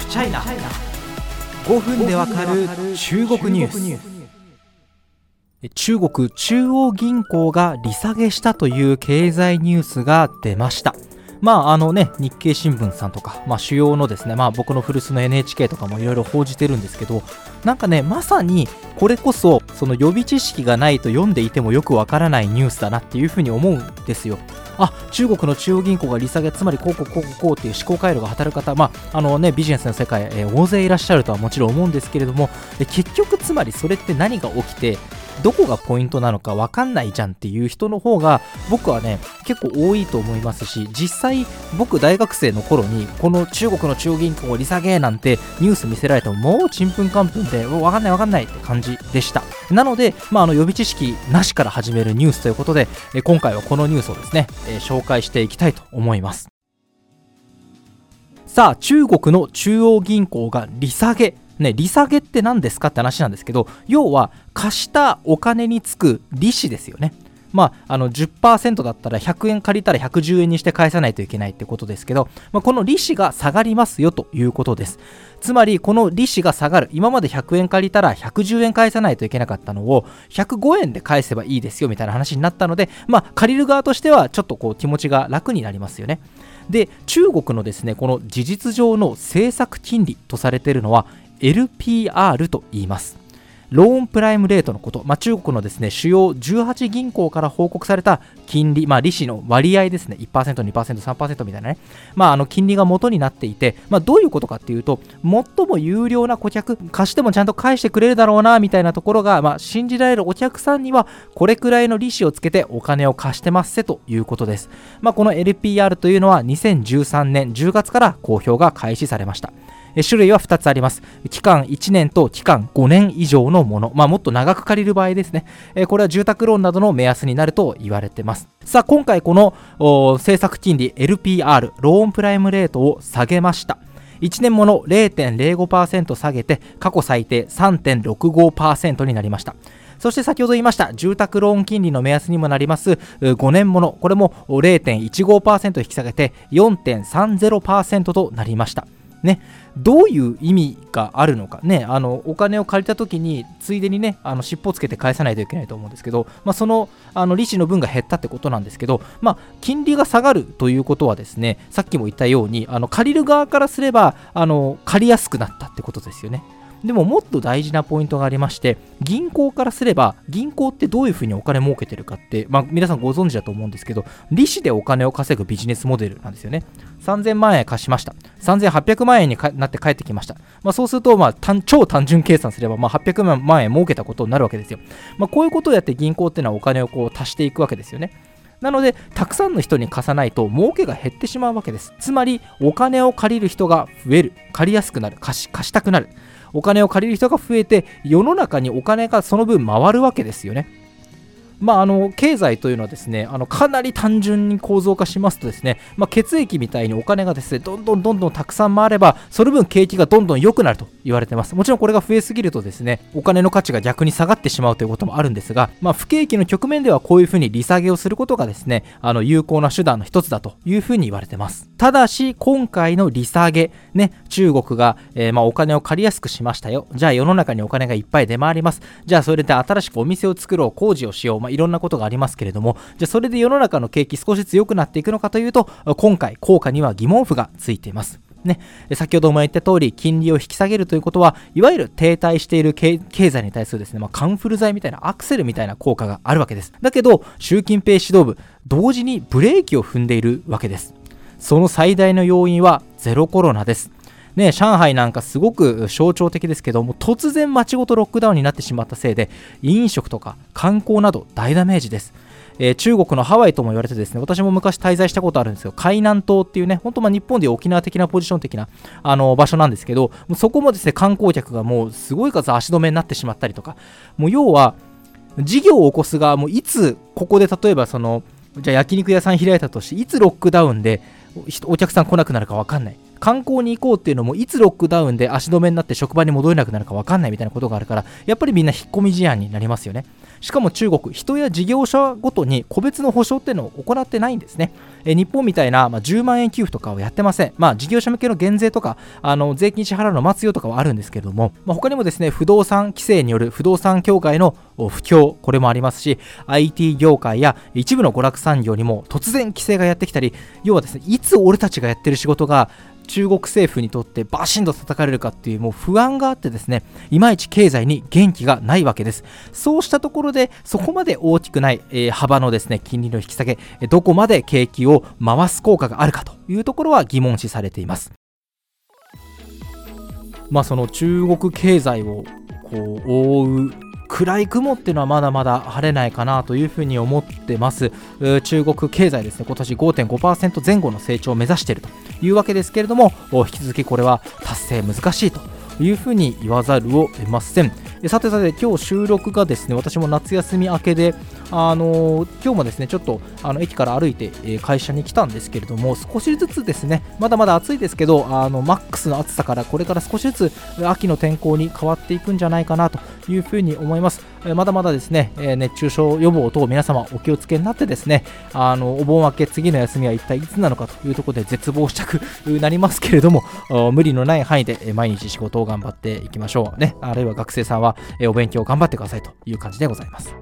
フチャイナ5分でわかる中国ニュース。中国中央銀行が利下げしたという経済ニュースが出ました。まああのね、日経新聞さんとか、まあ、主要のですね、まあ、僕の古巣の NHK とかもいろいろ報じてるんですけど、なんかね、まさにこれこそ、その予備知識がないと読んでいてもよくわからないニュースだなっていうふうに思うんですよ。あ中国の中央銀行が利下げ、つまりこうこうこうこうっていう思考回路が働く方、まああのね、ビジネスの世界、えー、大勢いらっしゃるとはもちろん思うんですけれども、結局、つまりそれって何が起きて、どこがポイントなのか分かんないじゃんっていう人の方が僕はね結構多いと思いますし実際僕大学生の頃にこの中国の中央銀行を利下げなんてニュース見せられてももうちんぷんかんぷんで分かんない分かんないって感じでした。なので、まあ、あの予備知識なしから始めるニュースということで今回はこのニュースをですね紹介していきたいと思います。さあ中国の中央銀行が利下げ。ね、利下げって何ですかって話なんですけど、要は貸したお金につく利子ですよね。まあ、あの10%だったら100円借りたら110円にして返さないといけないってことですけど、まあ、この利子が下がりますよということです。つまり、この利子が下がる。今まで100円借りたら110円返さないといけなかったのを105円で返せばいいですよみたいな話になったので、まあ、借りる側としてはちょっとこう気持ちが楽になりますよね。で、中国のですね、この事実上の政策金利とされているのは LPR と言います。ローンプライムレートのこと、まあ、中国のですね主要18銀行から報告された金利、まあ、利子の割合ですね、1%、2%、3%みたいなね、まあ、あの金利が元になっていて、まあ、どういうことかっていうと、最も有料な顧客、貸してもちゃんと返してくれるだろうなみたいなところが、まあ、信じられるお客さんには、これくらいの利子をつけてお金を貸してますせということです。まあ、この LPR というのは2013年10月から公表が開始されました。種類は2つあります。期間1年と期間5年以上のもの。まあ、もっと長く借りる場合ですね。これは住宅ローンなどの目安になると言われてます。さあ、今回この政策金利 LPR、ローンプライムレートを下げました。1年もの0.05%下げて過去最低3.65%になりました。そして先ほど言いました住宅ローン金利の目安にもなります5年ものこれも0.15%引き下げて4.30%となりましたね、どういう意味があるのか、ね、あのお金を借りたときに、ついでにね、あの尻尾をつけて返さないといけないと思うんですけど、まあ、そのあの利子の分が減ったってことなんですけど、まあ、金利が下がるということはですね、さっきも言ったように、あの借りる側からすればあの、借りやすくなったってことですよね。でももっと大事なポイントがありまして、銀行からすれば、銀行ってどういうふうにお金儲けてるかって、まあ、皆さんご存知だと思うんですけど、利子でお金を稼ぐビジネスモデルなんですよね。3000万円貸しました。3800万円になって帰ってきました。まあ、そうすると、まあ、超単純計算すれば、まあ、800万円儲けたことになるわけですよ。まあ、こういうことをやって銀行っていうのはお金をこう足していくわけですよね。なので、たくさんの人に貸さないと儲けが減ってしまうわけです。つまり、お金を借りる人が増える。借りやすくなる。貸し貸したくなる。お金を借りる人が増えて世の中にお金がその分回るわけですよね。まあ、あの経済というのはですねあのかなり単純に構造化しますとですね、まあ、血液みたいにお金がですねどんどんどんどんたくさん回ればその分景気がどんどん良くなると言われてます。もちろんこれが増えすぎるとですねお金の価値が逆に下がってしまうということもあるんですが、まあ、不景気の局面ではこういうふうに利下げをすることがですねあの有効な手段の一つだというふうに言われてます。ただし今回の利下げね中国が、えー、まあお金を借りやすくしましたよ。じゃあ世の中にお金がいっぱい出回ります。じゃあそれで新しくお店を作ろう工事をしよう、ま、いろんなことがありますけれども、じゃあそれで世の中の景気少しずつ良くなっていくのかというと、今回効果には疑問符がついています。ね、先ほども言った通り、金利を引き下げるということは、いわゆる停滞している経済に対するですね、まあ、カンフル剤みたいなアクセルみたいな効果があるわけです。だけど、習近平指導部、同時にブレーキを踏んでいるわけです。その最大の要因はゼロコロナです。ね、上海なんかすごく象徴的ですけども突然街ごとロックダウンになってしまったせいで飲食とか観光など大ダメージです。えー、中国のハワイとも言われてですね私も昔滞在したことあるんですよ海南島っていうね本当まあ日本で沖縄的なポジション的なあの場所なんですけどそこもですね観光客がもうすごい数足止めになってしまったりとかもう要は事業を起こす側もいつここで例えばそのじゃあ焼肉屋さん開いたとしていつロックダウンでお客さん来なくなるか分かんない観光に行こうっていうのもいつロックダウンで足止めになって職場に戻れなくなるか分かんないみたいなことがあるからやっぱりみんな引っ込み思案になりますよねしかも中国人や事業者ごとに個別の保証っていうのを行ってないんですねえ日本みたいな、まあ、10万円給付とかはやってません。まあ、事業者向けの減税とか、あの税金支払うの待つよとかはあるんですけれども、まあ、他にもですね、不動産規制による不動産協会の不況、これもありますし、IT 業界や一部の娯楽産業にも突然規制がやってきたり、要はですね、いつ俺たちがやってる仕事が中国政府にとってバシンと叩かれるかっていうもう不安があってですねいまいち経済に元気がないわけです。そうしたところでそこまで大きくない、えー、幅のですね金利の引き下げどこまで景気を回す効果があるかというところは疑問視されています。まあその中国経済をこう覆う暗い雲っていうのはまだまだ晴れないかなというふうに思ってます。中国経済ですね。今年5.5%前後の成長を目指しているというわけですけれども引き続きこれは達成難しいというふうに言わざるを得ません。さてさて今日収録がですね私も夏休み明けであの今日もですねちょっとあの駅から歩いて、え会社に来たんですけれども少しずつですねまだまだ暑いですけどあのマックスの暑さからこれから少しずつ秋の天候に変わっていくんじゃないかなというふうに思います、まだまだですね、熱中症予防等皆様お気をつけになってですねあのお盆明け次の休みは一体いつなのかというところで絶望したくなりますけれども無理のない範囲で毎日仕事を頑張っていきましょうね。あるいは学生さんはお勉強頑張ってくださいという感じでございます。